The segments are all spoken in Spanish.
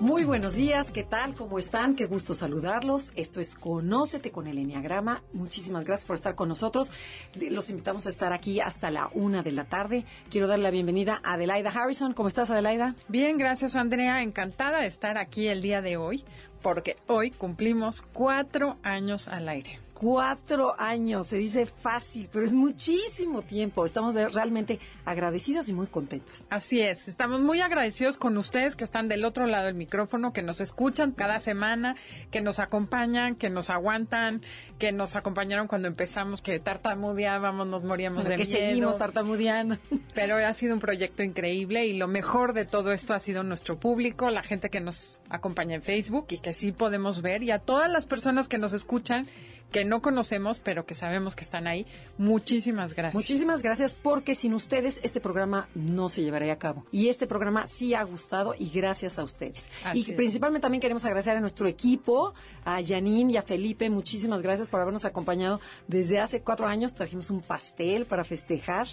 Muy buenos días, ¿qué tal? ¿Cómo están? Qué gusto saludarlos. Esto es Conócete con el Enneagrama. Muchísimas gracias por estar con nosotros. Los invitamos a estar aquí hasta la una de la tarde. Quiero darle la bienvenida a Adelaida Harrison. ¿Cómo estás, Adelaida? Bien, gracias, Andrea. Encantada de estar aquí el día de hoy, porque hoy cumplimos cuatro años al aire cuatro años. Se dice fácil, pero es muchísimo tiempo. Estamos realmente agradecidos y muy contentos. Así es. Estamos muy agradecidos con ustedes que están del otro lado del micrófono, que nos escuchan cada semana, que nos acompañan, que nos aguantan, que nos acompañaron cuando empezamos, que tartamudeábamos, nos moríamos de que miedo. seguimos tartamudeando. Pero ha sido un proyecto increíble y lo mejor de todo esto ha sido nuestro público, la gente que nos acompaña en Facebook y que sí podemos ver y a todas las personas que nos escuchan que no conocemos, pero que sabemos que están ahí. Muchísimas gracias. Muchísimas gracias porque sin ustedes este programa no se llevaría a cabo. Y este programa sí ha gustado y gracias a ustedes. y principalmente también queremos agradecer a nuestro equipo, a Janine y a Felipe. Muchísimas gracias por habernos acompañado desde hace cuatro años. Trajimos un pastel para festejar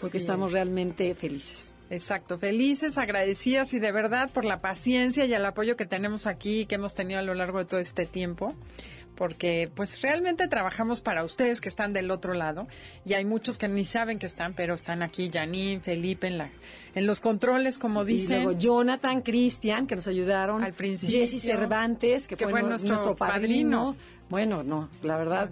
porque estamos realmente felices. Exacto, felices, agradecidas y de verdad por la paciencia y el apoyo que tenemos aquí y que hemos tenido a lo largo de todo este tiempo porque pues realmente trabajamos para ustedes que están del otro lado y hay muchos que ni saben que están, pero están aquí, Janine, Felipe en la en los controles, como dicen. Y luego Jonathan, Cristian, que nos ayudaron. Al principio. Jesse Cervantes, que, fue, nuestro, padrino. Bueno, no, la verdad,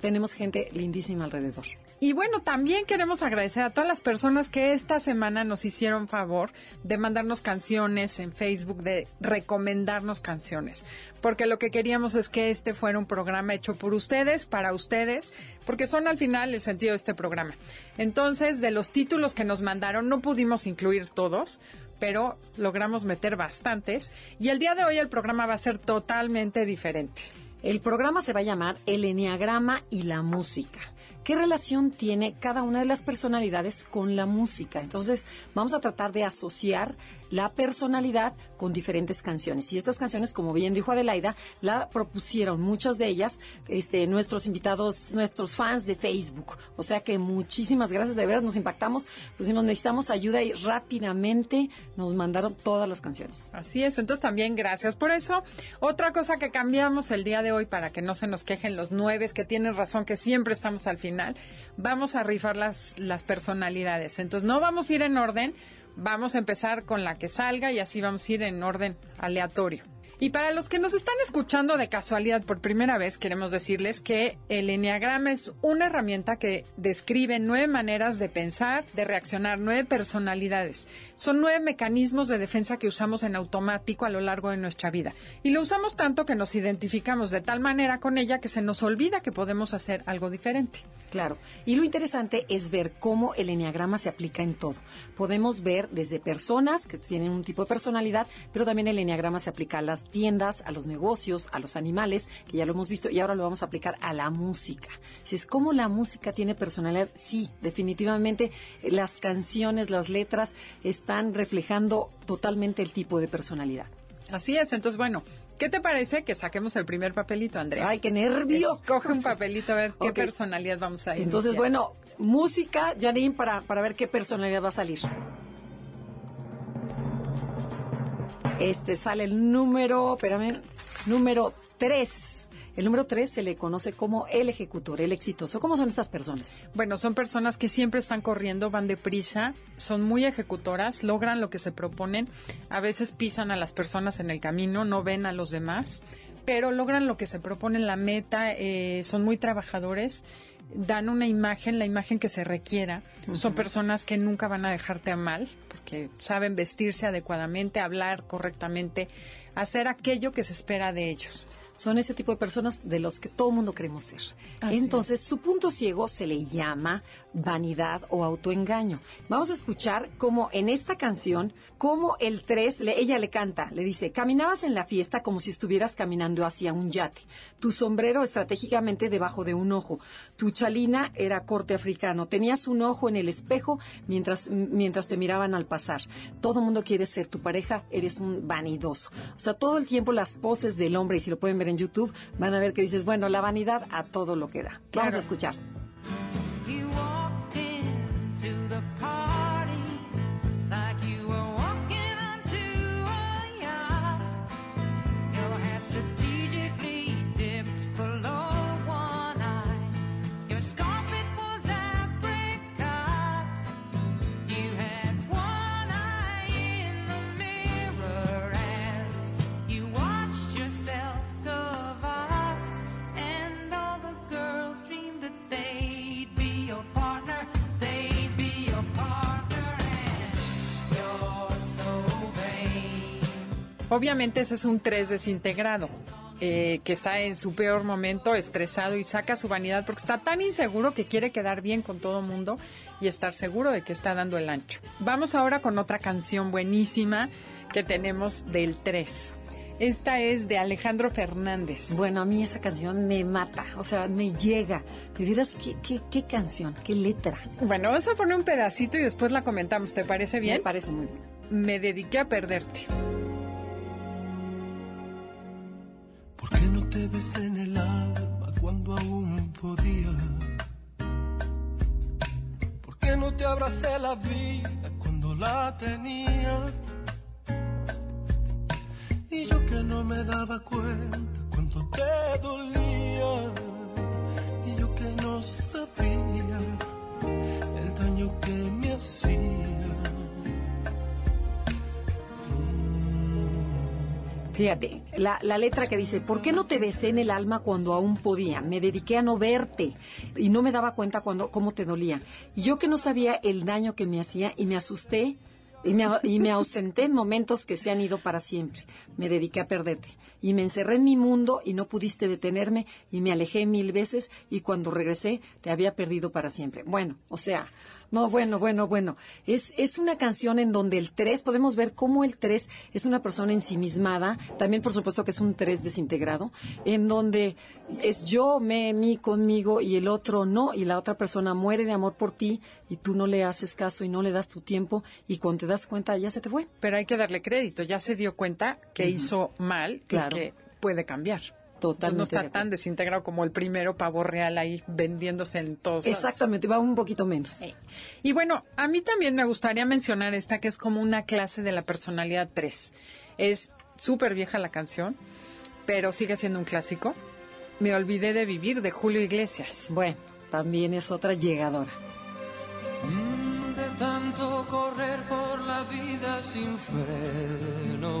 tenemos gente lindísima alrededor. Y bueno, también queremos agradecer a todas las personas que esta semana nos hicieron favor de mandarnos canciones en Facebook, de recomendarnos canciones, porque lo que queríamos es que este fuera un programa hecho por ustedes, para ustedes, porque son al final el sentido de este programa. Entonces, de los títulos que nos mandaron, no pudimos incluir todos, pero logramos meter bastantes y el día de hoy el programa va a ser totalmente diferente. El programa se va a llamar El Enneagrama y la Música. ¿Qué relación tiene cada una de las personalidades con la música? Entonces, vamos a tratar de asociar la personalidad con diferentes canciones. Y estas canciones, como bien dijo Adelaida, la propusieron muchas de ellas este, nuestros invitados, nuestros fans de Facebook. O sea que muchísimas gracias, de veras nos impactamos, nos necesitamos ayuda y rápidamente nos mandaron todas las canciones. Así es, entonces también gracias por eso. Otra cosa que cambiamos el día de hoy para que no se nos quejen los nueve, que tienen razón que siempre estamos al final, vamos a rifar las, las personalidades. Entonces no vamos a ir en orden, vamos a empezar con la que salga y así vamos a ir en orden aleatorio. Y para los que nos están escuchando de casualidad por primera vez, queremos decirles que el Enneagrama es una herramienta que describe nueve maneras de pensar, de reaccionar, nueve personalidades. Son nueve mecanismos de defensa que usamos en automático a lo largo de nuestra vida. Y lo usamos tanto que nos identificamos de tal manera con ella que se nos olvida que podemos hacer algo diferente. Claro. Y lo interesante es ver cómo el Enneagrama se aplica en todo. Podemos ver desde personas que tienen un tipo de personalidad, pero también el Enneagrama se aplica a las tiendas, a los negocios, a los animales, que ya lo hemos visto, y ahora lo vamos a aplicar a la música. Si es como la música tiene personalidad, sí, definitivamente eh, las canciones, las letras están reflejando totalmente el tipo de personalidad. Así es, entonces bueno, ¿qué te parece que saquemos el primer papelito, Andrea? Ay, qué nervio. Coge un papelito a ver qué personalidad vamos a ir. Entonces, bueno, música, Janine, para, para ver qué personalidad va a salir. Este sale el número, espérame, número 3. El número 3 se le conoce como el ejecutor, el exitoso. ¿Cómo son estas personas? Bueno, son personas que siempre están corriendo, van deprisa, son muy ejecutoras, logran lo que se proponen, a veces pisan a las personas en el camino, no ven a los demás, pero logran lo que se proponen, la meta, eh, son muy trabajadores dan una imagen, la imagen que se requiera. Son personas que nunca van a dejarte a mal, porque saben vestirse adecuadamente, hablar correctamente, hacer aquello que se espera de ellos. Son ese tipo de personas de los que todo el mundo queremos ser. Entonces, su punto ciego se le llama vanidad o autoengaño. Vamos a escuchar cómo en esta canción, cómo el 3, ella le canta, le dice, caminabas en la fiesta como si estuvieras caminando hacia un yate, tu sombrero estratégicamente debajo de un ojo, tu chalina era corte africano, tenías un ojo en el espejo mientras, mientras te miraban al pasar. Todo el mundo quiere ser tu pareja, eres un vanidoso. O sea, todo el tiempo las poses del hombre, y si lo pueden ver en YouTube, van a ver que dices, bueno, la vanidad a todo lo que da. Vamos a escuchar. Obviamente ese es un 3 desintegrado. Eh, que está en su peor momento, estresado y saca su vanidad porque está tan inseguro que quiere quedar bien con todo el mundo y estar seguro de que está dando el ancho. Vamos ahora con otra canción buenísima que tenemos del 3. Esta es de Alejandro Fernández. Bueno, a mí esa canción me mata, o sea, me llega. Te dirás, ¿qué, qué, qué canción? ¿Qué letra? Bueno, vamos a poner un pedacito y después la comentamos. ¿Te parece bien? Me parece muy bien. Me dediqué a perderte. ¿Por qué no te ves en el alma cuando aún podía? ¿Por qué no te abracé la vida cuando la tenía? Y yo que no me daba cuenta cuánto te dolía. Y yo que no sabía el daño que me hacía. Fíjate, la, la, letra que dice, ¿por qué no te besé en el alma cuando aún podía? Me dediqué a no verte y no me daba cuenta cuando, cómo te dolía. Yo que no sabía el daño que me hacía y me asusté y me, y me ausenté en momentos que se han ido para siempre. Me dediqué a perderte. Y me encerré en mi mundo y no pudiste detenerme y me alejé mil veces y cuando regresé te había perdido para siempre. Bueno, o sea, no, bueno, bueno, bueno. Es, es una canción en donde el 3, podemos ver cómo el 3 es una persona ensimismada, también por supuesto que es un 3 desintegrado, en donde es yo, me, mí, conmigo y el otro no, y la otra persona muere de amor por ti y tú no le haces caso y no le das tu tiempo y cuando te das cuenta ya se te fue. Pero hay que darle crédito, ya se dio cuenta que hizo mal claro. y que puede cambiar. Totalmente no está tan desintegrado como el primero pavo real ahí vendiéndose en todos Exactamente, va un poquito menos. Sí. Y bueno, a mí también me gustaría mencionar esta que es como una clase de la personalidad 3. Es súper vieja la canción, pero sigue siendo un clásico. Me olvidé de vivir de Julio Iglesias. Bueno, también es otra llegadora. De tanto correr por la vida sin freno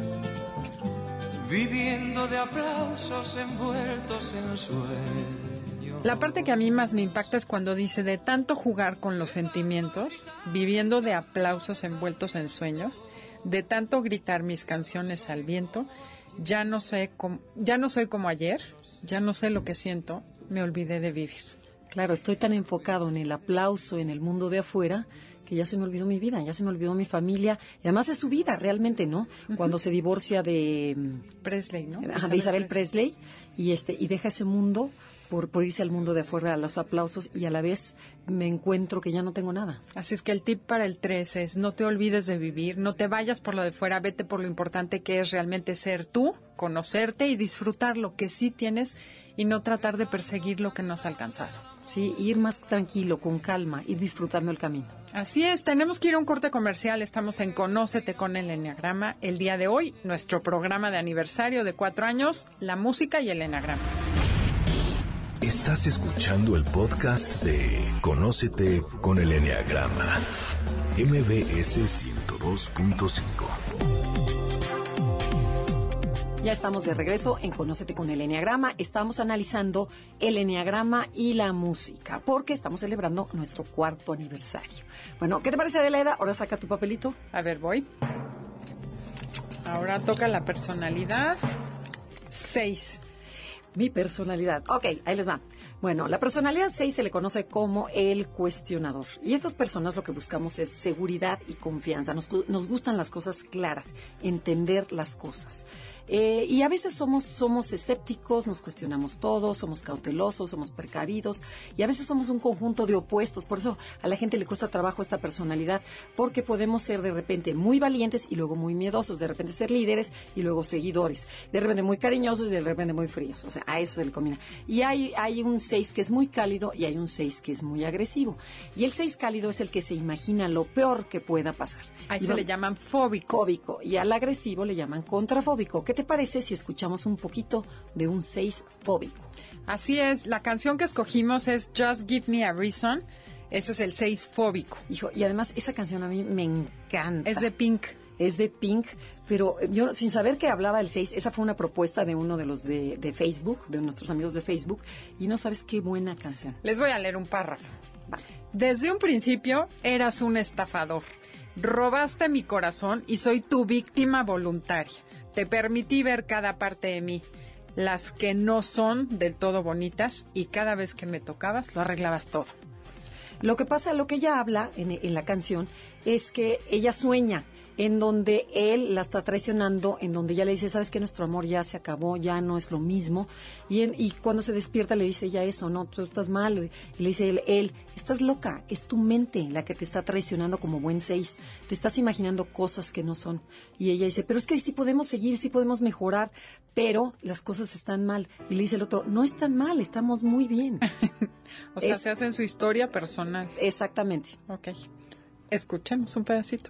viviendo de aplausos envueltos en sueño. La parte que a mí más me impacta es cuando dice de tanto jugar con los sentimientos, viviendo de aplausos envueltos en sueños, de tanto gritar mis canciones al viento, ya no sé cómo, ya no soy como ayer, ya no sé lo que siento, me olvidé de vivir. Claro, estoy tan enfocado en el aplauso en el mundo de afuera que ya se me olvidó mi vida, ya se me olvidó mi familia, y además es su vida realmente, ¿no? Cuando se divorcia de Presley, ¿no? de Isabel, Presley. y este y deja ese mundo por, por irse al mundo de afuera a los aplausos y a la vez me encuentro que ya no tengo nada. Así es que el tip para el 3 es no te olvides de vivir, no te vayas por lo de fuera, vete por lo importante que es realmente ser tú, conocerte y disfrutar lo que sí tienes y no tratar de perseguir lo que no has alcanzado. Sí, ir más tranquilo, con calma, ir disfrutando el camino. Así es, tenemos que ir a un corte comercial. Estamos en Conócete con el Enneagrama. El día de hoy, nuestro programa de aniversario de cuatro años, la música y el Enneagrama. Estás escuchando el podcast de Conócete con el Enneagrama, MBS 102.5. Ya estamos de regreso en Conócete con el Enneagrama. Estamos analizando el Enneagrama y la música, porque estamos celebrando nuestro cuarto aniversario. Bueno, ¿qué te parece, Adelaida? Ahora saca tu papelito. A ver, voy. Ahora toca la personalidad. Seis. Mi personalidad. Ok, ahí les va. Bueno, la personalidad 6 se le conoce como el cuestionador. Y estas personas lo que buscamos es seguridad y confianza. Nos, nos gustan las cosas claras, entender las cosas. Eh, y a veces somos, somos escépticos, nos cuestionamos todo, somos cautelosos, somos precavidos y a veces somos un conjunto de opuestos. Por eso a la gente le cuesta trabajo esta personalidad, porque podemos ser de repente muy valientes y luego muy miedosos, de repente ser líderes y luego seguidores, de repente muy cariñosos y de repente muy fríos. O sea, a eso se le combina. Y hay, hay un 6 que es muy cálido y hay un 6 que es muy agresivo. Y el 6 cálido es el que se imagina lo peor que pueda pasar. Ahí Y se va- le llaman fóbico. fóbico y al agresivo le llaman contrafóbico. ¿Qué te parece si escuchamos un poquito de un 6 fóbico? Así es, la canción que escogimos es Just Give Me a Reason. Ese es el 6 fóbico. Hijo, y además esa canción a mí me encanta. Es de Pink. Es de Pink, pero yo sin saber que hablaba el 6, esa fue una propuesta de uno de los de, de Facebook, de nuestros amigos de Facebook, y no sabes qué buena canción. Les voy a leer un párrafo. Vale. Desde un principio eras un estafador. Robaste mi corazón y soy tu víctima voluntaria. Te permití ver cada parte de mí, las que no son del todo bonitas, y cada vez que me tocabas lo arreglabas todo. Lo que pasa, lo que ella habla en, en la canción es que ella sueña en donde él la está traicionando, en donde ella le dice, sabes que nuestro amor ya se acabó, ya no es lo mismo. Y, en- y cuando se despierta le dice ella eso, no, tú estás mal. Y le dice él, él, estás loca, es tu mente la que te está traicionando como buen seis. Te estás imaginando cosas que no son. Y ella dice, pero es que sí podemos seguir, sí podemos mejorar, pero las cosas están mal. Y le dice el otro, no están mal, estamos muy bien. O sea, Es- se hacen su historia personal. Exactamente. Ok. Escuchemos un pedacito.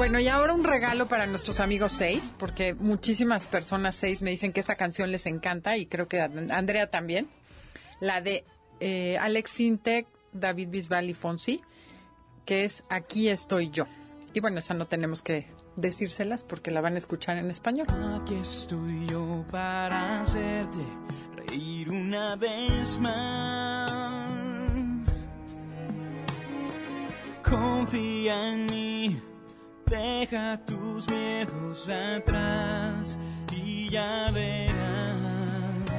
Bueno, y ahora un regalo para nuestros amigos seis, porque muchísimas personas seis me dicen que esta canción les encanta y creo que Andrea también. La de eh, Alex Sintek, David Bisbal y Fonsi, que es Aquí estoy yo. Y bueno, esa no tenemos que decírselas porque la van a escuchar en español. Aquí estoy yo para hacerte reír una vez más. Confía en mí, deja tus miedos atrás y ya verás.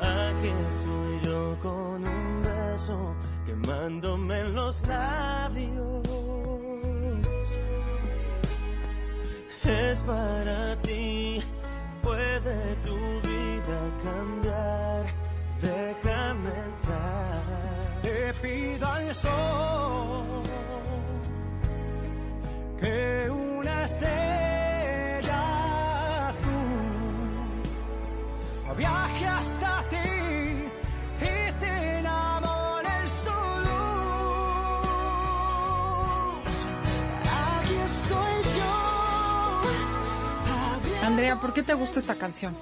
Aquí estoy yo con un beso quemándome en los labios. Es para ti, puede tu vida cambiar. Déjame entrar. Te pido al sol que una estrella qué te gusta esta canción?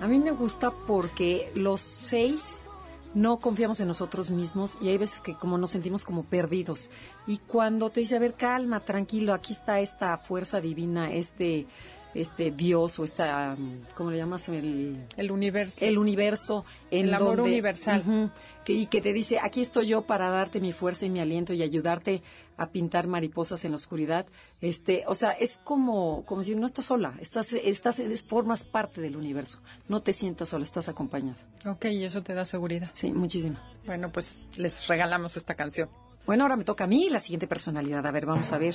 A mí me gusta porque los seis no confiamos en nosotros mismos y hay veces que como nos sentimos como perdidos. Y cuando te dice, a ver, calma, tranquilo, aquí está esta fuerza divina, este este Dios o esta, ¿cómo le llamas? El, El universo. el universo. En El amor donde- universal. Que, y que te dice, aquí estoy yo para darte mi fuerza y mi aliento y ayudarte a pintar mariposas en la oscuridad. Este, o sea, es como, como decir, no estás sola, estás, estás, es- formas parte del universo. No te sientas sola, estás acompañada. Ok, y eso te da seguridad. Sí, muchísimo. Bueno, pues les regalamos esta canción. Bueno, ahora me toca a mí la siguiente personalidad. A ver, vamos a ver.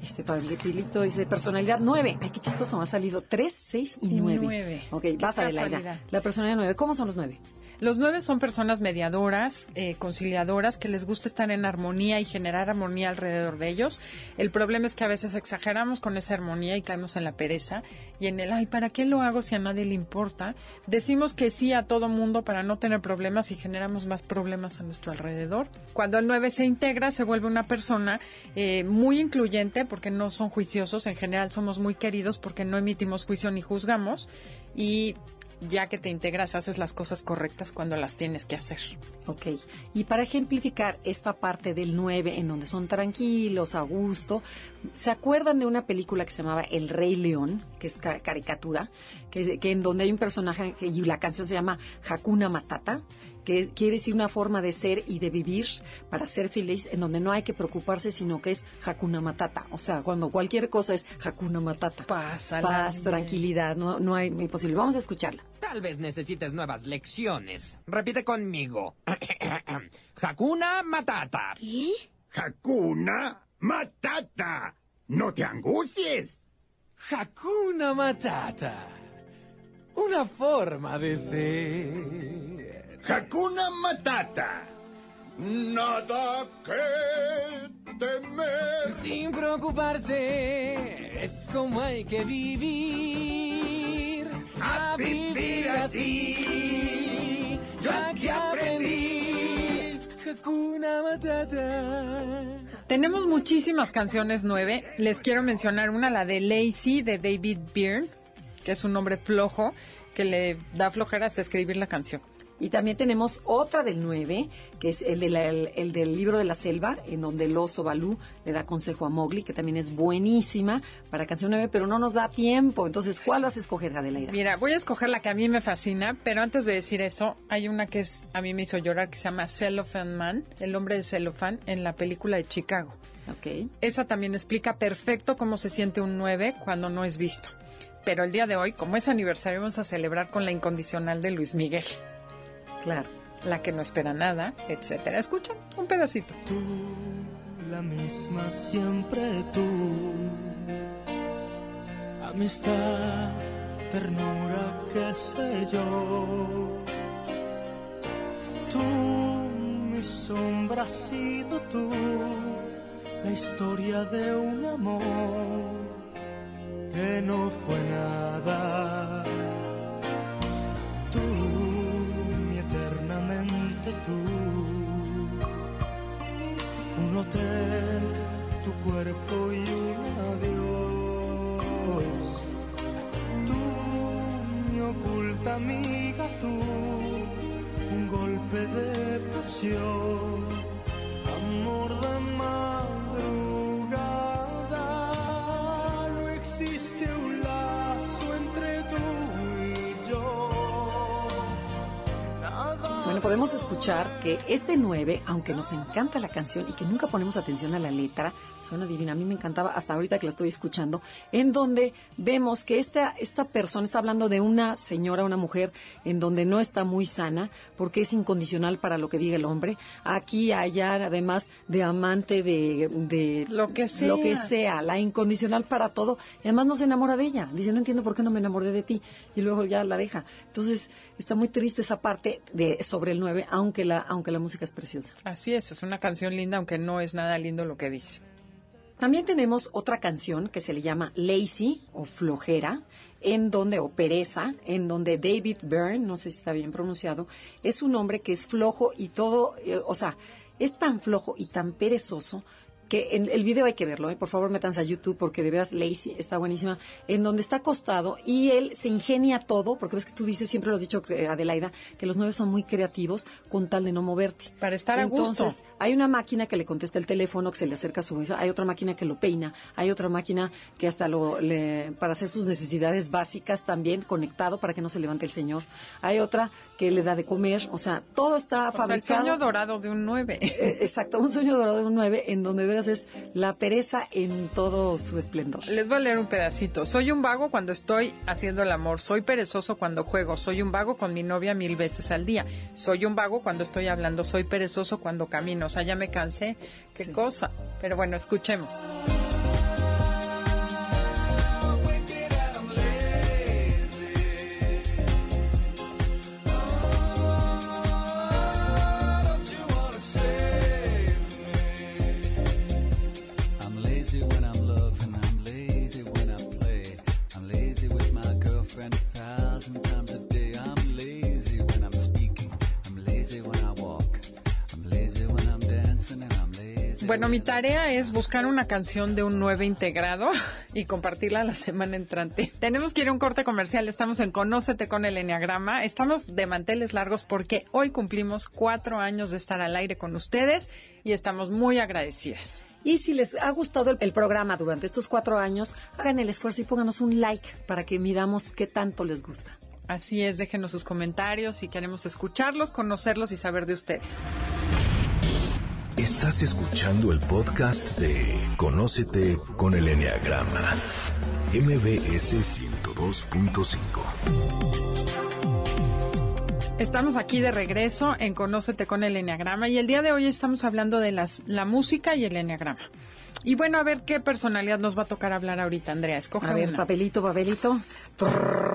Este Pablito dice personalidad 9. Ay, qué chistoso. Me ha salido 3, 6 y Y 9. nueve. Ok, Qué vas a. La personalidad 9. ¿Cómo son los 9? Los nueve son personas mediadoras, eh, conciliadoras, que les gusta estar en armonía y generar armonía alrededor de ellos. El problema es que a veces exageramos con esa armonía y caemos en la pereza y en el, ay, ¿para qué lo hago si a nadie le importa? Decimos que sí a todo mundo para no tener problemas y generamos más problemas a nuestro alrededor. Cuando el nueve se integra, se vuelve una persona eh, muy incluyente porque no son juiciosos. En general somos muy queridos porque no emitimos juicio ni juzgamos y ya que te integras, haces las cosas correctas cuando las tienes que hacer. Ok. Y para ejemplificar esta parte del 9, en donde son tranquilos, a gusto, ¿se acuerdan de una película que se llamaba El Rey León, que es ca- caricatura, que, que en donde hay un personaje y la canción se llama Hakuna Matata? Que quiere decir una forma de ser y de vivir para ser feliz, en donde no hay que preocuparse, sino que es Hakuna Matata. O sea, cuando cualquier cosa es Hakuna Matata. Pásala Paz, tranquilidad, no, no hay imposible. Vamos a escucharla. Tal vez necesites nuevas lecciones. Repite conmigo. Hakuna Matata. Hakuna Matata. No te angusties. Hakuna Matata. Una forma de ser. Hakuna Matata. Nada que temer. Sin preocuparse, es como hay que vivir. A vivir así. Yo aquí aprendí. Hakuna Matata. Tenemos muchísimas canciones nueve. Les quiero mencionar una, la de Lazy de David Byrne, que es un nombre flojo que le da flojera hasta escribir la canción. Y también tenemos otra del 9, que es el, de la- el- el del libro de la selva, en donde el oso Balú le da consejo a Mowgli, que también es buenísima para canción 9, pero no nos da tiempo. Entonces, ¿cuál vas a escoger, Adelaida? Mira, voy a escoger la que a mí me fascina, pero antes de decir eso, hay una que es a mí me hizo llorar que se llama Cellophane Man, el hombre de celofán en la película de Chicago. Ok. Esa también explica perfecto cómo se siente un 9 cuando no es visto. Pero el día de hoy, como es aniversario, vamos a celebrar con la incondicional de Luis Miguel, Claro. la que no espera nada, etcétera. Escucha un pedacito. Tú, la misma siempre tú. Amistad, ternura, qué sé yo. Tú, mi sombra has sido tú. La historia de un amor que no fue nada. Un hotel, tu cuerpo y un adiós. Tú, mi oculta amiga, tú, un golpe de pasión, podemos escuchar que este 9, aunque nos encanta la canción y que nunca ponemos atención a la letra, suena divina. A mí me encantaba hasta ahorita que la estoy escuchando, en donde vemos que esta, esta persona está hablando de una señora, una mujer, en donde no está muy sana, porque es incondicional para lo que diga el hombre. Aquí, allá, además de amante de, de Lo que sea. lo que sea, la incondicional para todo. Y además no se enamora de ella. Dice, no entiendo por qué no me enamoré de ti. Y luego ya la deja. Entonces, está muy triste esa parte de sobre el 9, aunque la, aunque la música es preciosa. Así es, es una canción linda, aunque no es nada lindo lo que dice. También tenemos otra canción que se le llama Lazy o Flojera, en donde, o Pereza, en donde David Byrne, no sé si está bien pronunciado, es un hombre que es flojo y todo, eh, o sea, es tan flojo y tan perezoso que en el video hay que verlo, ¿eh? por favor métanse a YouTube porque de veras Lazy está buenísima, en donde está acostado y él se ingenia todo, porque ves que tú dices, siempre lo has dicho eh, Adelaida, que los nueve son muy creativos con tal de no moverte. Para estar a gusto. Entonces, hay una máquina que le contesta el teléfono, que se le acerca a su hay otra máquina que lo peina, hay otra máquina que hasta lo le, para hacer sus necesidades básicas también conectado para que no se levante el señor. Hay otra que le da de comer, o sea, todo está O sea, el sueño dorado de un 9. Eh, Exacto, un sueño dorado de un 9 en donde veras es la pereza en todo su esplendor. Les voy a leer un pedacito. Soy un vago cuando estoy haciendo el amor. Soy perezoso cuando juego. Soy un vago con mi novia mil veces al día. Soy un vago cuando estoy hablando. Soy perezoso cuando camino. O sea, ya me cansé. Qué cosa. Pero bueno, escuchemos. Bueno, mi tarea es buscar una canción de un 9 integrado y compartirla la semana entrante. Tenemos que ir a un corte comercial. Estamos en Conócete con el Enneagrama. Estamos de manteles largos porque hoy cumplimos cuatro años de estar al aire con ustedes y estamos muy agradecidas. Y si les ha gustado el, el programa durante estos cuatro años, hagan el esfuerzo y pónganos un like para que midamos qué tanto les gusta. Así es, déjenos sus comentarios y queremos escucharlos, conocerlos y saber de ustedes. Estás escuchando el podcast de Conócete con el Enneagrama. MBS 102.5. Estamos aquí de regreso en Conócete con el Enneagrama y el día de hoy estamos hablando de las, la música y el Enneagrama. Y bueno, a ver qué personalidad nos va a tocar hablar ahorita, Andrea. Escoge A ver, una. papelito, papelito. Trrr,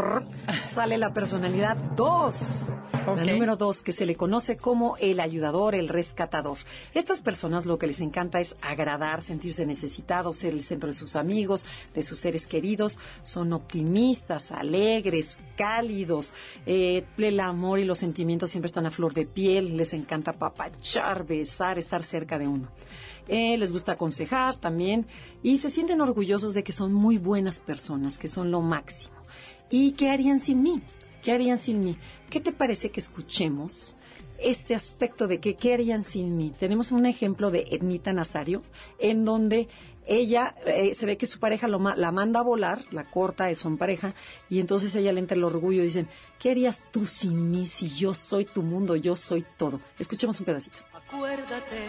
sale la personalidad 2. Ok. La número 2, que se le conoce como el ayudador, el rescatador. Estas personas lo que les encanta es agradar, sentirse necesitados, ser el centro de sus amigos, de sus seres queridos. Son optimistas, alegres, cálidos. Eh, el amor y los sentimientos siempre están a flor de piel. Les encanta papachar, besar, estar cerca de uno. Eh, les gusta aconsejar también y se sienten orgullosos de que son muy buenas personas, que son lo máximo. ¿Y qué harían sin mí? ¿Qué harían sin mí? ¿Qué te parece que escuchemos este aspecto de que qué harían sin mí? Tenemos un ejemplo de Ednita Nazario en donde ella eh, se ve que su pareja la manda a volar, la corta, son pareja, y entonces ella le entra el orgullo y dicen, ¿qué harías tú sin mí si yo soy tu mundo, yo soy todo? Escuchemos un pedacito. Acuérdate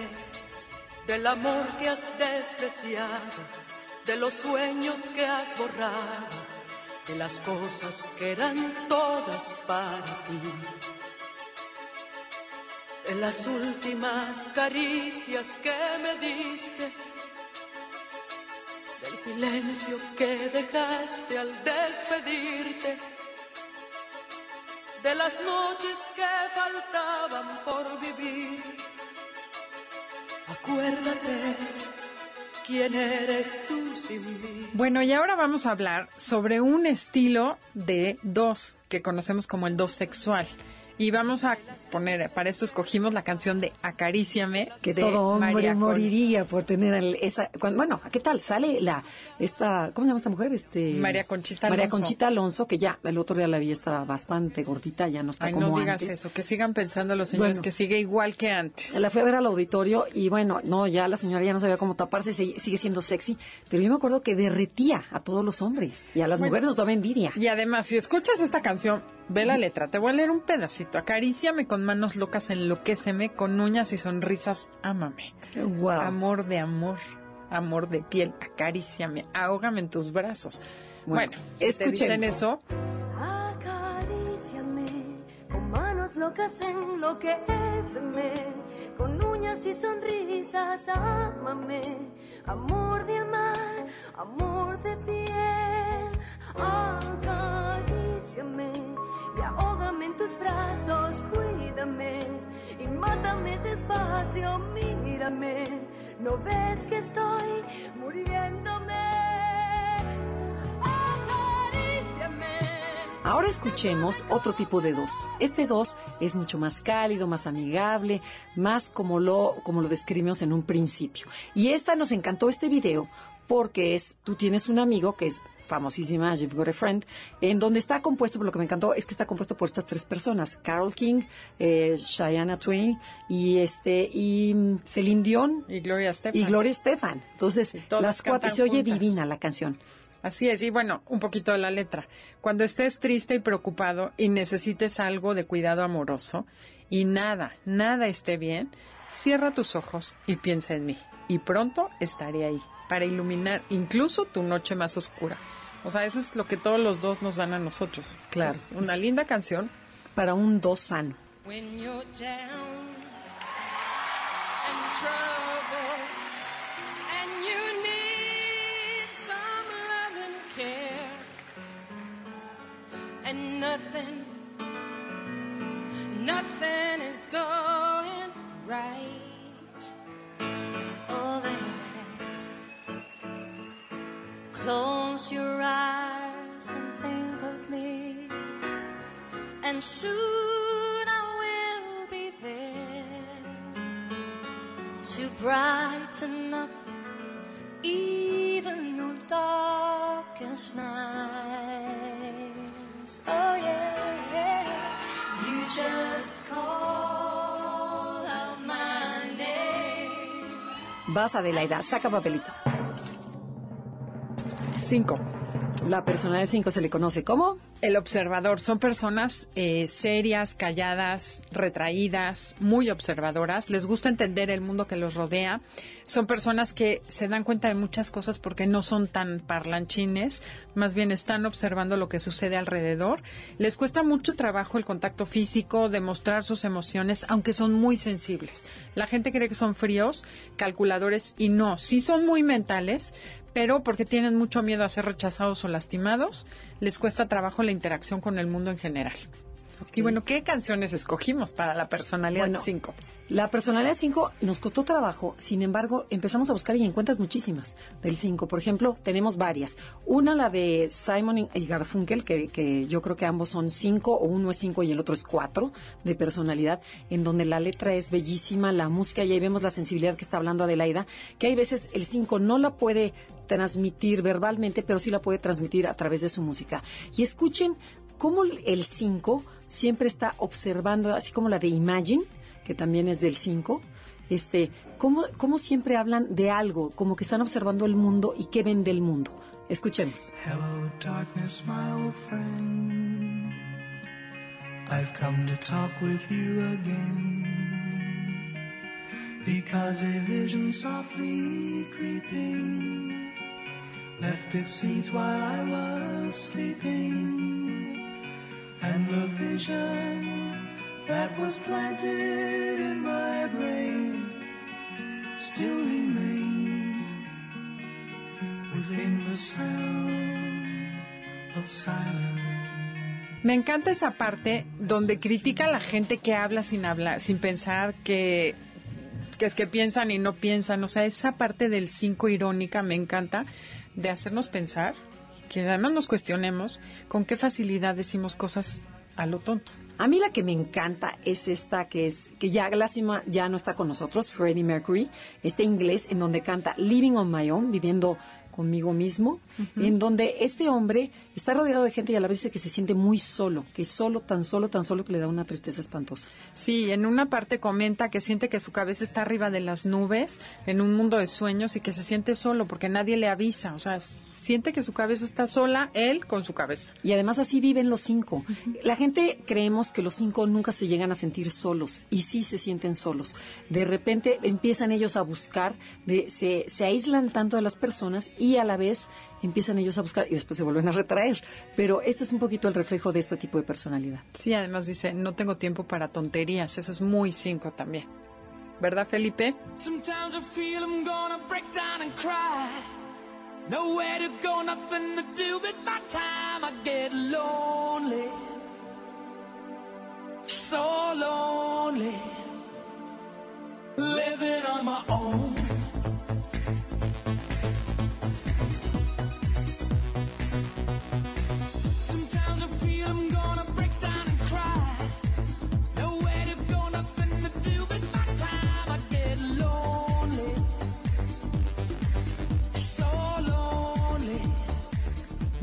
del amor que has despreciado, de los sueños que has borrado, de las cosas que eran todas para ti, de las últimas caricias que me diste, del silencio que dejaste al despedirte. De las noches que faltaban por vivir. Acuérdate quién eres tú sin mí. Bueno, y ahora vamos a hablar sobre un estilo de dos que conocemos como el dos sexual. Y vamos a poner, para esto escogimos la canción de Acaríciame. que de todo hombre María moriría por tener el- esa cuan- bueno qué tal sale la esta cómo se llama esta mujer este María Conchita María Alonso. Conchita Alonso que ya el otro día la vi estaba bastante gordita ya no está Ay, como no digas antes eso, que sigan pensando los señores Bueno. que sigue igual que antes. la fui a ver al auditorio y bueno, no, ya la señora ya no sabía cómo taparse, sigue, sigue siendo sexy, pero yo me acuerdo que derretía a todos los hombres y a las Bueno. mujeres nos daba envidia. Y además, si escuchas esta canción, ve la letra. Te voy a leer un pedacito. Acaríciame con manos locas, enloquéceme, con uñas y sonrisas, ámame. Wow. Amor de amor, amor de piel, acaríciame, ahógame en tus brazos. Bueno, Bueno, si te dicen eso, Acaríciame con manos locas enloquéceme, con uñas y sonrisas ámame, amor de amar, amor de piel. Acaríciame y ahógame en tus brazos, cuídame y mátame despacio, mírame. ¿No ves que estoy muriéndome? Ahora escuchemos otro tipo de dos. Este dos es mucho más cálido, más amigable, más como lo, como lo describimos en un principio. Y esta nos encantó este video porque es, tú tienes un amigo que es famosísima, You've Got a Friend, en donde está compuesto, por lo que me encantó, es que está compuesto por estas tres personas, Carol King, eh, Twain y este y mm, Celine Dion y Gloria Estefan. Y Gloria Estefan. Entonces, las cuatro se oye divina la canción. Así es, y bueno, un poquito de la letra. Cuando estés triste y preocupado y necesites algo de cuidado amoroso y nada, nada esté bien, cierra tus ojos y piensa en mí. Y pronto estaré ahí para iluminar incluso tu noche más oscura. O sea, eso es lo que todos los dos nos dan a nosotros. Claro. una linda canción. Para un dos sano. and nothing, nothing is going right. Close your eyes and think of me, and soon I will be there to brighten up even your darkest night. Oh yeah, you just call out my name. Vas Adelaida, saca papelito. Cinco. La persona de cinco se le conoce como el observador. Son personas eh, serias, calladas, retraídas, muy observadoras. Les gusta entender el mundo que los rodea. Son personas que se dan cuenta de muchas cosas porque no son tan parlanchines. Más bien están observando lo que sucede alrededor. Les cuesta mucho trabajo el contacto físico, demostrar sus emociones, aunque son muy sensibles. La gente cree que son fríos, calculadores y no. Sí son muy mentales, pero porque tienen mucho miedo a ser rechazados o lastimados, les cuesta trabajo la interacción con el mundo en general. Y bueno, ¿qué canciones escogimos para la personalidad 5? la personalidad 5 nos costó trabajo, sin embargo, empezamos a buscar y encuentras muchísimas del 5. Por ejemplo, tenemos varias. Una, la de Simon y Garfunkel, que, que yo creo que ambos son 5, o uno es 5 y el otro es 4 de personalidad, en donde la letra es bellísima, la música, y ahí vemos la sensibilidad que está hablando Adelaida, que hay veces el 5 no la puede transmitir verbalmente, pero sí la puede transmitir a través de su música. Y escuchen cómo el 5 siempre está observando, así como la de Imagine, que también es del 5, este, cómo, cómo siempre hablan de algo, como que están observando el mundo y qué ven del mundo. Escuchemos. Hello, darkness, my old friend. I've come to talk with you again. Because a vision softly creeping left its seeds while I was sleeping. And the vision that was planted in my brain still remains within the sound silence. Me encanta esa parte donde critica a la gente que habla sin hablar, sin pensar que que es que piensan y no piensan, o sea, esa parte del 5 irónica me encanta de hacernos pensar, que además nos cuestionemos con qué facilidad decimos cosas a lo tonto. A mí la que me encanta es esta que es que ya lástima ya no está con nosotros, Freddie Mercury, este inglés en donde canta Living on My Own, viviendo conmigo mismo, en donde este hombre está rodeado de gente y a la vez dice que se siente muy solo, que solo, tan solo, tan solo que le da una tristeza espantosa. Sí, en una parte comenta que siente que su cabeza está arriba de las nubes, en un mundo de sueños y que se siente solo porque nadie le avisa, o sea, siente que su cabeza está sola, él con su cabeza. Y además así viven los cinco. La gente creemos que los cinco nunca se llegan a sentir solos y sí se sienten solos. De repente empiezan ellos a buscar, de, se, se aíslan tanto de las personas y a la vez empiezan ellos a buscar y después se vuelven a retraer. Pero este es un poquito el reflejo de este tipo de personalidad. Sí, además dice, no tengo tiempo para tonterías. Eso es muy cinco también. ¿Verdad, Felipe? Sometimes I feel I'm gonna break down and cry. Nowhere to go, nothing to do but my time. I get lonely. So lonely. Living on my own.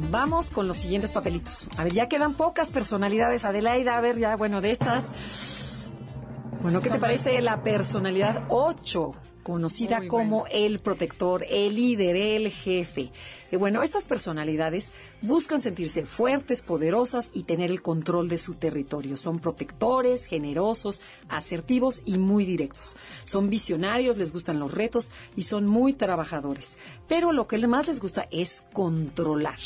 Vamos con los siguientes papelitos. A ver, ya quedan pocas personalidades. Adelaida, a ver, ya, bueno, de estas. Bueno, ¿qué te parece la personalidad 8? Conocida como el protector, el líder, el jefe. Y bueno, estas personalidades buscan sentirse fuertes, poderosas y tener el control de su territorio. Son protectores, generosos, asertivos y muy directos. Son visionarios, les gustan los retos y son muy trabajadores. Pero lo que más les gusta es controlar.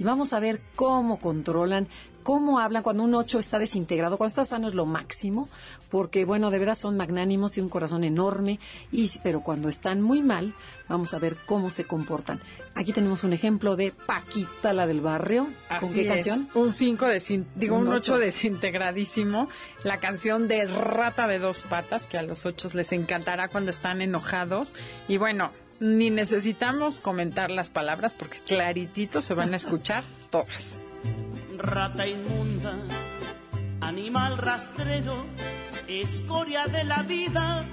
Y vamos a ver cómo controlan cómo hablan cuando un 8 está desintegrado, cuando está sano es lo máximo, porque bueno, de veras son magnánimos, tienen un corazón enorme, y, pero cuando están muy mal, vamos a ver cómo se comportan. Aquí tenemos un ejemplo de Paquita, la del barrio. ¿Con qué canción? Un 5 de, digo, un 8 desintegradísimo. La canción de Rata de dos patas, que a los 8 les encantará cuando están enojados. Y bueno, ni necesitamos comentar las palabras porque claritito se van a escuchar todas rata inmunda, animal rastrero, escoria de la vida,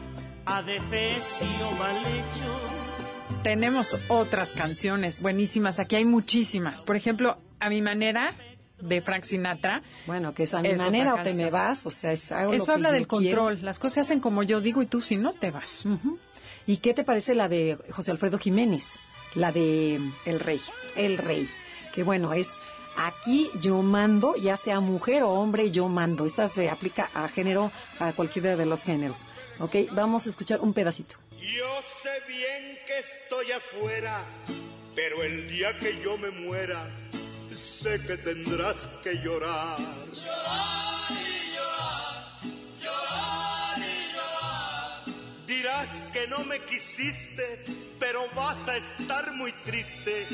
adefesio mal hecho. Tenemos otras canciones buenísimas, aquí hay muchísimas. Por ejemplo, A mi manera, de Frank Sinatra. Bueno, que es a mi manera o te me vas, o sea, es algo Eso habla del control, las cosas se hacen como yo digo y tú si no te vas. ¿Y qué te parece la de José Alfredo Jiménez? La de El Rey. El Rey, que bueno, es Aquí yo mando, ya sea mujer o hombre, yo mando. Esta se aplica a género, a cualquiera de los géneros. ¿Ok? Vamos a escuchar un pedacito. Yo sé bien que estoy afuera, pero el día que yo me muera, sé que tendrás que llorar. Llorar Dirás que no me quisiste, pero vas a estar muy triste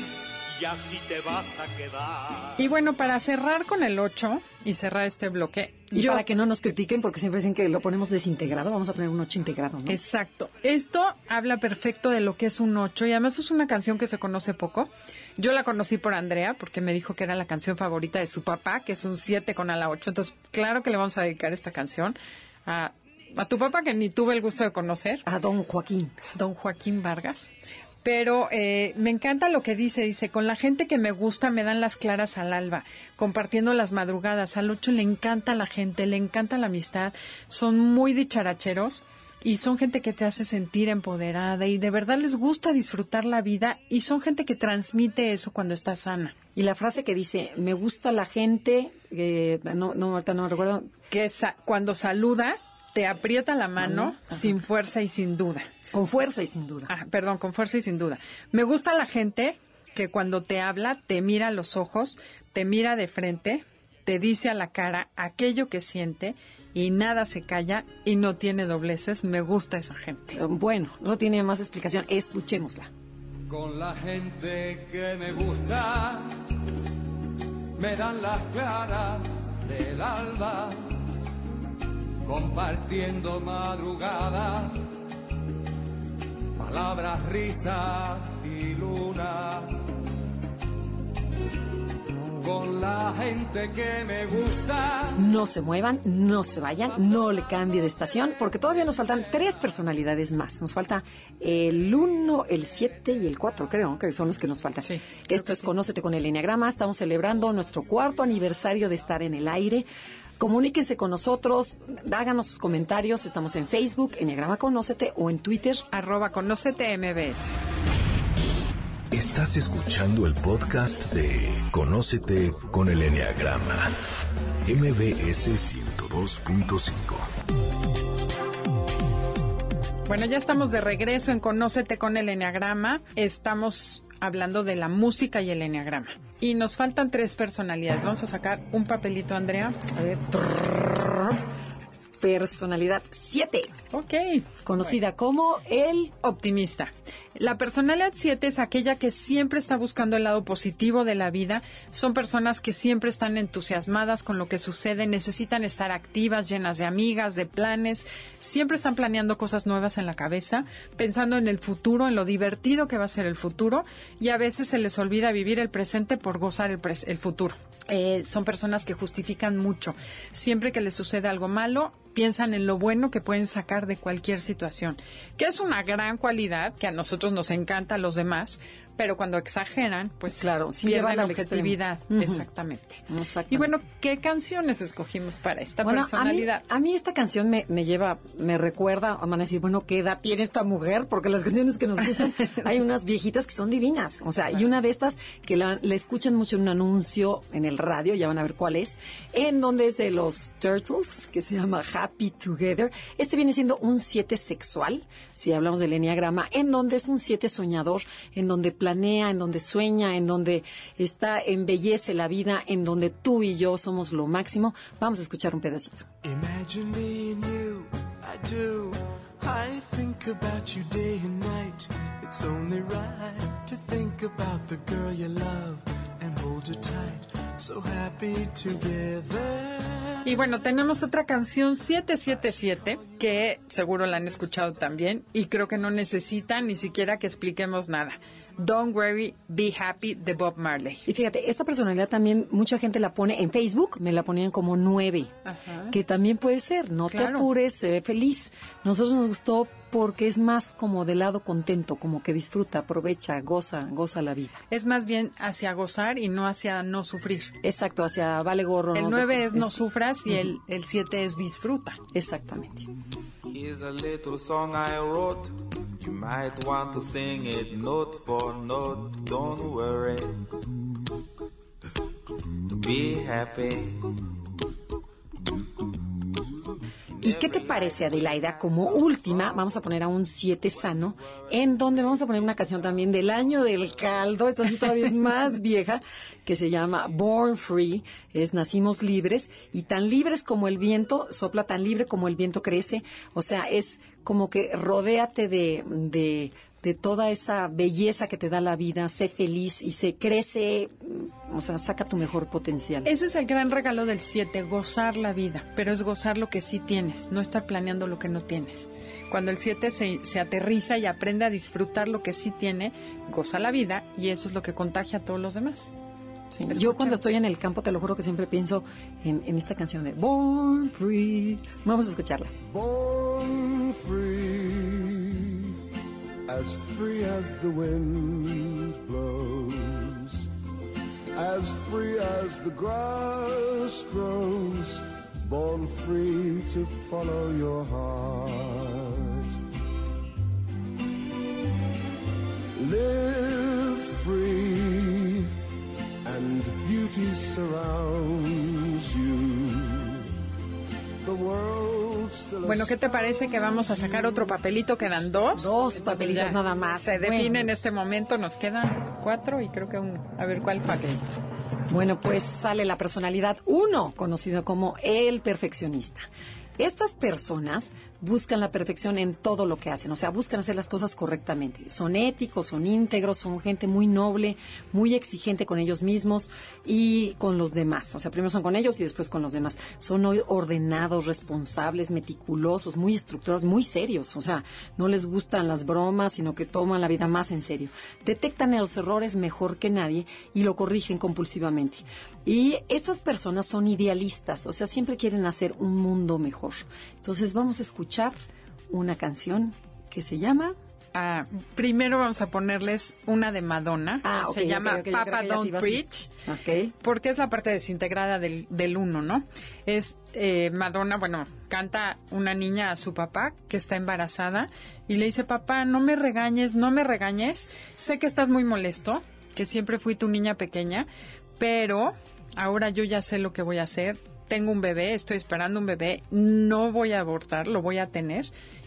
y así te vas a quedar. Y bueno, para cerrar con el 8 y cerrar este bloque. Y para que no nos critiquen, porque siempre dicen que lo ponemos desintegrado, vamos a poner un 8 integrado, ¿no? Exacto. Esto habla perfecto de lo que es un 8 y además es una canción que se conoce poco. Yo la conocí por Andrea porque me dijo que era la canción favorita de su papá, que es un 7 con a la 8. Entonces, claro que le vamos a dedicar esta canción a, a tu papá que ni tuve el gusto de conocer. A don Joaquín. Don Joaquín Vargas pero eh, me encanta lo que dice, dice, con la gente que me gusta me dan las claras al alba, compartiendo las madrugadas, al ocho le encanta la gente, le encanta la amistad, son muy dicharacheros y son gente que te hace sentir empoderada y de verdad les gusta disfrutar la vida y son gente que transmite eso cuando está sana. Y la frase que dice, me gusta la gente, eh, no, no, ahorita no me recuerdo. Que cuando saluda, te aprieta la mano sin fuerza y sin duda. Con fuerza y sin duda. Ah, perdón, con fuerza y sin duda. Me gusta la gente que cuando te habla te mira a los ojos, te mira de frente, te dice a la cara aquello que siente y nada se calla y no tiene dobleces. Me gusta esa gente. Bueno, no tiene más explicación. Escuchémosla. Con la gente que me gusta, me dan las claras del alba, compartiendo madrugada palabras, risas y luna. Con la gente que me gusta. No se muevan, no se vayan, no le cambie de estación, porque todavía nos faltan tres personalidades más. Nos falta el 1, el 7 y el 4, creo, que son los que nos faltan. Esto es Conócete con el Enneagrama. Estamos celebrando nuestro cuarto aniversario de estar en el aire. Comuníquense con nosotros, háganos sus comentarios. Estamos en Facebook, Enneagrama Conócete, o en Twitter, arroba Conócete MBS. Estás escuchando el podcast de Conócete con el Enneagrama, MBS 102.5. Bueno, ya estamos de regreso en Conócete con el Enneagrama. Estamos hablando de la música y el enneagrama. Y nos faltan tres personalidades. Vamos a sacar un papelito, Andrea. A ver. Personalidad 7. Ok. Conocida como el optimista. La personalidad 7 es aquella que siempre está buscando el lado positivo de la vida. Son personas que siempre están entusiasmadas con lo que sucede, necesitan estar activas, llenas de amigas, de planes. Siempre están planeando cosas nuevas en la cabeza, pensando en el futuro, en lo divertido que va a ser el futuro. Y a veces se les olvida vivir el presente por gozar el, el futuro. Eh, son personas que justifican mucho. Siempre que les sucede algo malo, piensan en lo bueno que pueden sacar de cualquier situación, que es una gran cualidad que a nosotros nos encanta a los demás, pero cuando exageran, pues Claro, pierden la objetividad. Exactamente. Exactamente. Y bueno, ¿qué canciones escogimos para esta Bueno, personalidad? A mí, a mí esta canción me, me lleva, me recuerda, van a decir, bueno, ¿qué edad tiene esta mujer? Porque las canciones que nos gustan, hay unas viejitas que son divinas. O sea, y una de estas que la, la escuchan mucho en un anuncio en el radio, ya van a ver cuál es, en donde es de los Turtles, que se llama Happy Together. Este viene siendo un 7 sexual, si hablamos del enneagrama, en donde es un 7 soñador, en donde planea, en donde sueña, en donde está, embellece la vida, en donde tú y yo somos lo máximo. Vamos a escuchar un pedacito. Imagine me and you, I do. I think about you day and night. It's only right to think about the girl you love and hold her tight. So happy together. Y bueno, tenemos otra canción 777 que seguro la han escuchado también y creo que no necesita ni siquiera que expliquemos nada. Don't worry, be happy de Bob Marley. Y fíjate, esta personalidad también mucha gente la pone en Facebook, me la ponían como nueve, Ajá. que también puede ser, no te apures, se ve feliz. Nosotros nos gustó porque es más como del lado contento, como que disfruta, aprovecha, goza, goza la vida. Es más bien hacia gozar y no hacia no sufrir. Exacto, hacia vale gorro. El no 9 te- es no sufras y el, el 7 es disfruta. Exactamente. Here's a little song I wrote. You might want to sing it note for note. Don't worry. Be happy. ¿Y qué te parece, Adelaida? Como última, vamos a poner a un 7 sano, en donde vamos a poner una canción también del año del caldo, esta sí todavía es más vieja, que se llama Born Free, es Nacimos Libres, y tan libres como el viento, sopla tan libre como el viento crece, o sea, es como que rodéate de, de, de toda esa belleza que te da la vida, sé feliz y se crece, o sea, saca tu mejor potencial. Ese es el gran regalo del 7, gozar la vida, pero es gozar lo que sí tienes, no estar planeando lo que no tienes. Cuando el 7 se, se aterriza y aprende a disfrutar lo que sí tiene, goza la vida y eso es lo que contagia a todos los demás. Sí. Yo cuando estoy en el campo, te lo juro que siempre pienso en, en esta canción de Born Free. Vamos a escucharla. Born free, as free as the wind blows, as free as the grass grows, born free to follow your heart. Live free, and beauty surrounds you. Bueno, ¿qué te parece que vamos a sacar otro papelito? Quedan dos. Dos papelitos ya nada más. Se define Bueno. en este momento, nos quedan cuatro y creo que uno. A ver cuál falta. Bueno, pues sale la personalidad uno, conocido como el perfeccionista. Estas personas buscan la perfección en todo lo que hacen, o sea, buscan hacer las cosas correctamente. Son éticos, son íntegros, son gente muy noble, muy exigente con ellos mismos y con los demás. O sea, primero son con ellos y después con los demás. Son ordenados, responsables, meticulosos, muy estructurados, muy serios. O sea, no les gustan las bromas, sino que toman la vida más en serio. Detectan los errores mejor que nadie y lo corrigen compulsivamente. Y estas personas son idealistas, o sea, siempre quieren hacer un mundo mejor. Entonces vamos a escuchar una canción que se llama Ah, primero vamos a ponerles una de Madonna. Ah, Se llama Papa Don't Preach. Porque es la parte desintegrada del, del uno, ¿no? Es eh, Madonna, bueno, canta una niña a su papá que está embarazada y le dice, papá, no me regañes, no me regañes. Sé que estás muy molesto, que siempre fui tu niña pequeña, pero ahora yo ya sé lo que voy a hacer. Tengo un bebé, estoy esperando un bebé, no voy a abortar, lo voy a tener.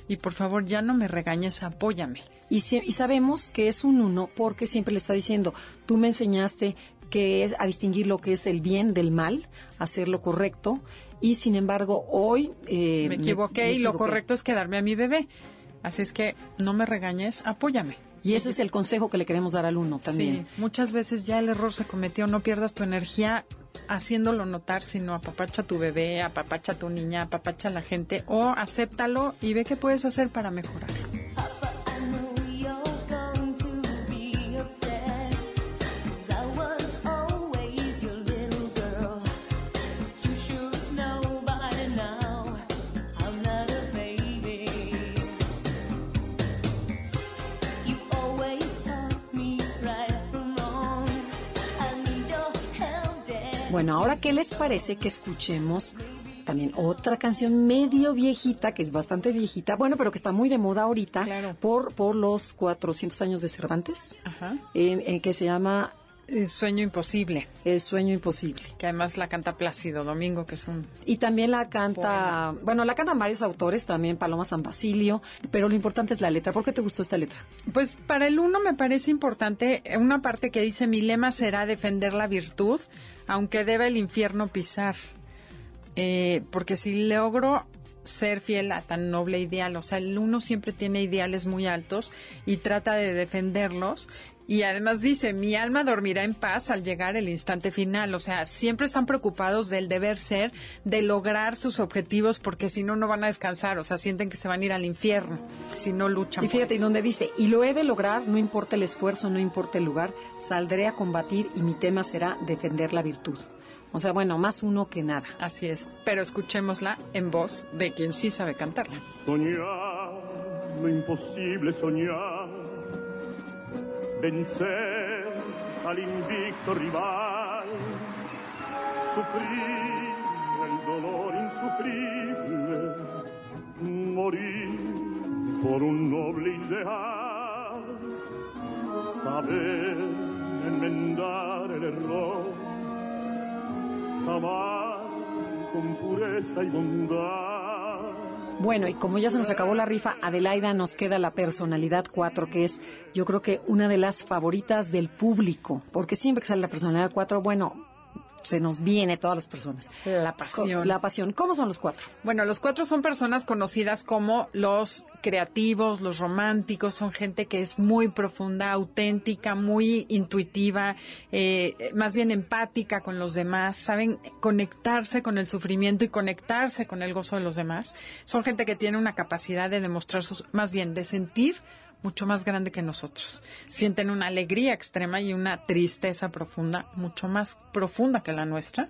Y por favor, ya no me regañes, apóyame. Y, si- y sabemos que es un uno porque siempre le está diciendo, tú me enseñaste que es a distinguir lo que es el bien del mal, hacer lo correcto, y sin embargo hoy... eh, me equivoqué me y lo equivoqué. correcto es quedarme a mi bebé. Así es que no me regañes, apóyame. Y ese es el consejo que le queremos dar al uno también. Sí, muchas veces ya el error se cometió, no pierdas tu energía haciéndolo notar, sino apapacha a tu bebé, apapacha a tu niña, apapacha a la gente o acéptalo y ve qué puedes hacer para mejorar. Bueno, ahora, ¿qué les parece que escuchemos también otra canción medio viejita, que es bastante viejita, bueno, pero que está muy de moda ahorita, por, por los 400 años de Cervantes, Ajá. en, en que se llama El sueño imposible. El sueño imposible. Que además la canta Plácido Domingo, que es un... Y también la canta, bueno, la cantan varios autores, también Paloma San Basilio, pero lo importante es la letra. ¿Por qué te gustó esta letra? Pues para el uno me parece importante una parte que dice, mi lema será defender la virtud, aunque deba el infierno pisar. Eh, porque si logro ser fiel a tan noble ideal, o sea, el uno siempre tiene ideales muy altos y trata de defenderlos. Y además dice, mi alma dormirá en paz al llegar el instante final. O sea, siempre están preocupados del deber ser, de lograr sus objetivos, porque si no, no van a descansar. O sea, sienten que se van a ir al infierno si no luchan. Y fíjate, y donde dice, y lo he de lograr, no importa el esfuerzo, no importa el lugar, saldré a combatir y mi tema será defender la virtud. O sea, bueno, más uno que nada. Así es. Pero escuchémosla en voz de quien sí sabe cantarla. Soñar lo imposible soñar, vencer al invicto rival, sufrir el dolor insufrible, morir por un noble ideal, saber enmendar el error, amar con pureza y bondad. Bueno, y como ya se nos acabó la rifa, Adelaida nos queda la personalidad 4, que es yo creo que una de las favoritas del público, porque siempre que sale la personalidad 4, bueno, se nos viene todas las personas. La pasión. La pasión. ¿Cómo son los cuatro? Bueno, los cuatro son personas conocidas como los creativos, los románticos, son gente que es muy profunda, auténtica, muy intuitiva, eh, más bien empática con los demás, saben conectarse con el sufrimiento y conectarse con el gozo de los demás. Son gente que tiene una capacidad de demostrar sus, más bien de sentir mucho más grande que nosotros. Sienten una alegría extrema y una tristeza profunda, mucho más profunda que la nuestra.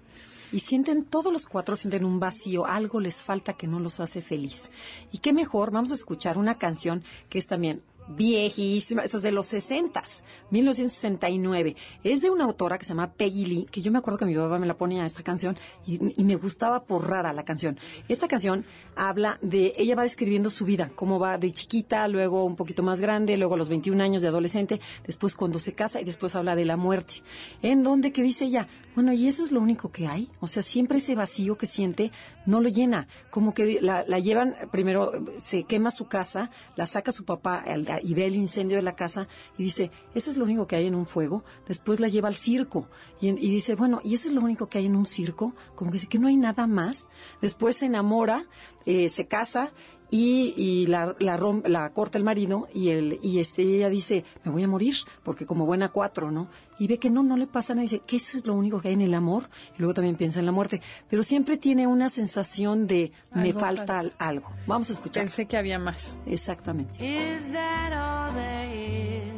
Y sienten, todos los cuatro sienten un vacío, algo les falta que no los hace feliz. Y qué mejor, vamos a escuchar una canción que es también viejísima, esta es de los 60, 1969. Es de una autora que se llama Peggy Lee, que yo me acuerdo que mi papá me la ponía esta canción y, y, me gustaba por rara la canción. Esta canción habla de, ella va describiendo su vida, cómo va de chiquita, luego un poquito más grande, luego a los 21 años de adolescente, después cuando se casa y después habla de la muerte. En donde que dice ella, bueno, y eso es lo único que hay. O sea, siempre ese vacío que siente no lo llena. Como que la, la llevan, primero se quema su casa, la saca su papá y ve el incendio de la casa y dice, eso es lo único que hay en un fuego. Después la lleva al circo y, y, dice, bueno, ¿y eso es lo único que hay en un circo? Como que dice que no hay nada más. Después se enamora, eh, se casa y, y la, la, la, corta el marido y, el, y este, ella dice, me voy a morir, porque como buena cuatro, ¿no? Y ve que no, no le pasa nada, dice que eso es lo único que hay en el amor, y luego también piensa en la muerte, pero siempre tiene una sensación de me falta falta. algo. Vamos a escuchar. Pensé que había más. Exactamente. Is that all there is?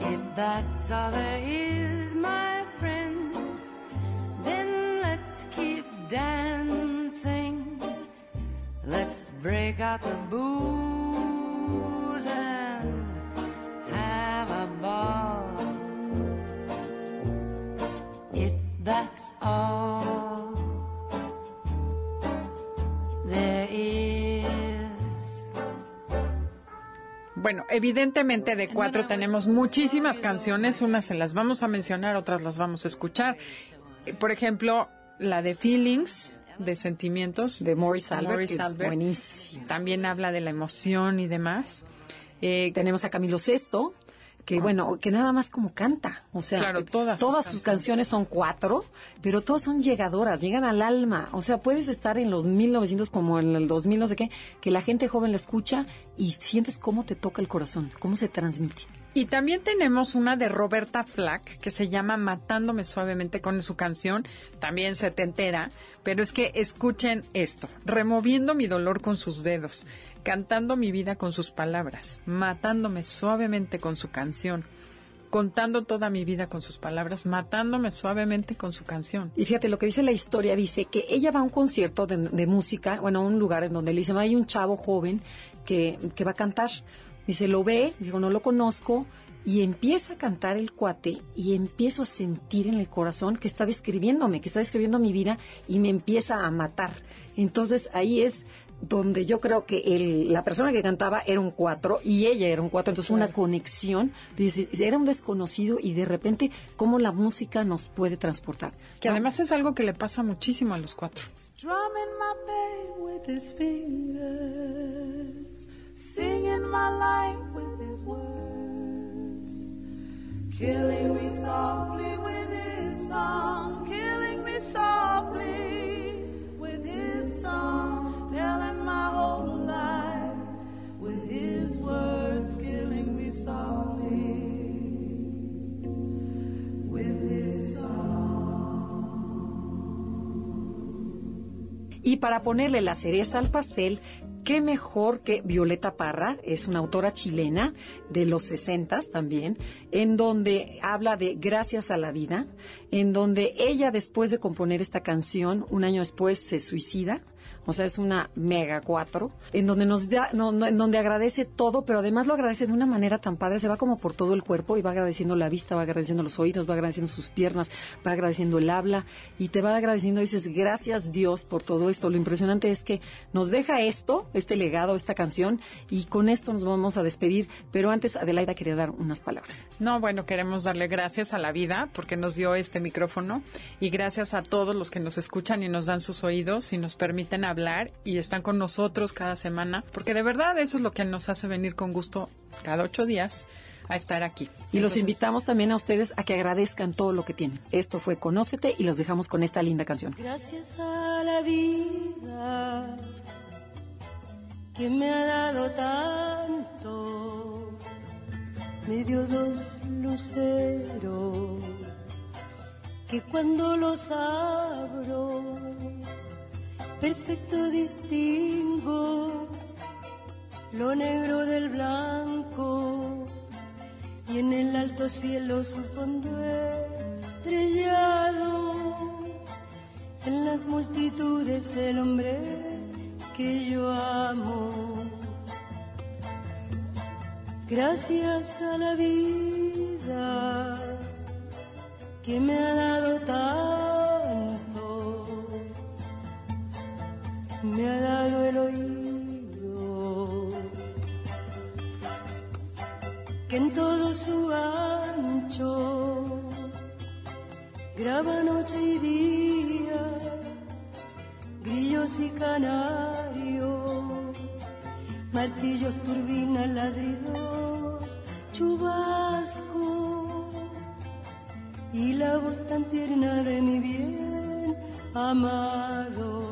If that's all there is, my friends, then let's keep dancing. Let's break out the booze and have a ball. If that's all there is. Bueno, evidentemente de cuatro tenemos muchísimas canciones, unas se las vamos a mencionar, otras las vamos a escuchar. Por ejemplo, la de Feelings, de sentimientos. De Morris Albert, Morris que es Albert. buenísima. También habla de la emoción y demás. Eh, Tenemos a Camilo Sesto, que bueno, que nada más como canta. O sea, Claro, todas sus todas sus canciones son cuatro, pero todas son llegadoras, llegan al alma. O sea, puedes estar en los 1900 como en el 2000, no sé qué, que la gente joven la escucha y sientes cómo te toca el corazón, cómo se transmite. Y también tenemos una de Roberta Flack que se llama Matándome suavemente con su canción, también setentera, pero es que escuchen esto, removiendo mi dolor con sus dedos, cantando mi vida con sus palabras, matándome suavemente con su canción, contando toda mi vida con sus palabras, matándome suavemente con su canción. Y fíjate, lo que dice la historia, dice que ella va a un concierto de, de música, bueno, a un lugar en donde le dicen, hay un chavo joven que, que va a cantar. Dice, lo ve, digo, no lo conozco, y empieza a cantar el cuate y empiezo a sentir en el corazón que está describiéndome, que está describiendo mi vida y me empieza a matar. Entonces ahí es donde yo creo que el, la persona que cantaba era un cuatro y ella era un cuatro, entonces una conexión, era un desconocido y de repente cómo la música nos puede transportar. Que además es algo que le pasa muchísimo a los cuatro. Singing my life with his words, killing me softly with his song, killing me softly with his song, telling my whole life with his words, killing me softly with his Y para ponerle la cereza al pastel, qué mejor que Violeta Parra, es una autora chilena de los 60 también, en donde habla de Gracias a la vida, en donde ella después de componer esta canción, un año después se suicida. O sea, es una mega cuatro, en donde nos da, no, no, en donde agradece todo, pero además lo agradece de una manera tan padre, se va como por todo el cuerpo y va agradeciendo la vista, va agradeciendo los oídos, va agradeciendo sus piernas, va agradeciendo el habla y te va agradeciendo, dices, gracias Dios por todo esto. Lo impresionante es que nos deja esto, este legado, esta canción, y con esto nos vamos a despedir, pero antes Adelaida quería dar unas palabras. No, bueno, queremos darle gracias a la vida porque nos dio este micrófono y gracias a todos los que nos escuchan y nos dan sus oídos y nos permiten hablar y están con nosotros cada semana, porque de verdad eso es lo que nos hace venir con gusto cada ocho días a estar aquí. Y los invitamos también a ustedes a que agradezcan todo lo que tienen. Esto fue Conócete y los dejamos con esta linda canción. Gracias a la vida que me ha dado tanto, me dio dos luceros que cuando los abro, perfecto distingo lo negro del blanco y en el alto cielo su fondo estrellado en las multitudes el hombre que yo amo. Gracias a la vida que me ha dado tanto, me ha dado el oído, que en todo su ancho graba noche y día, grillos y canarios, martillos, turbinas, ladridos, chubascos y la voz tan tierna de mi bien amado.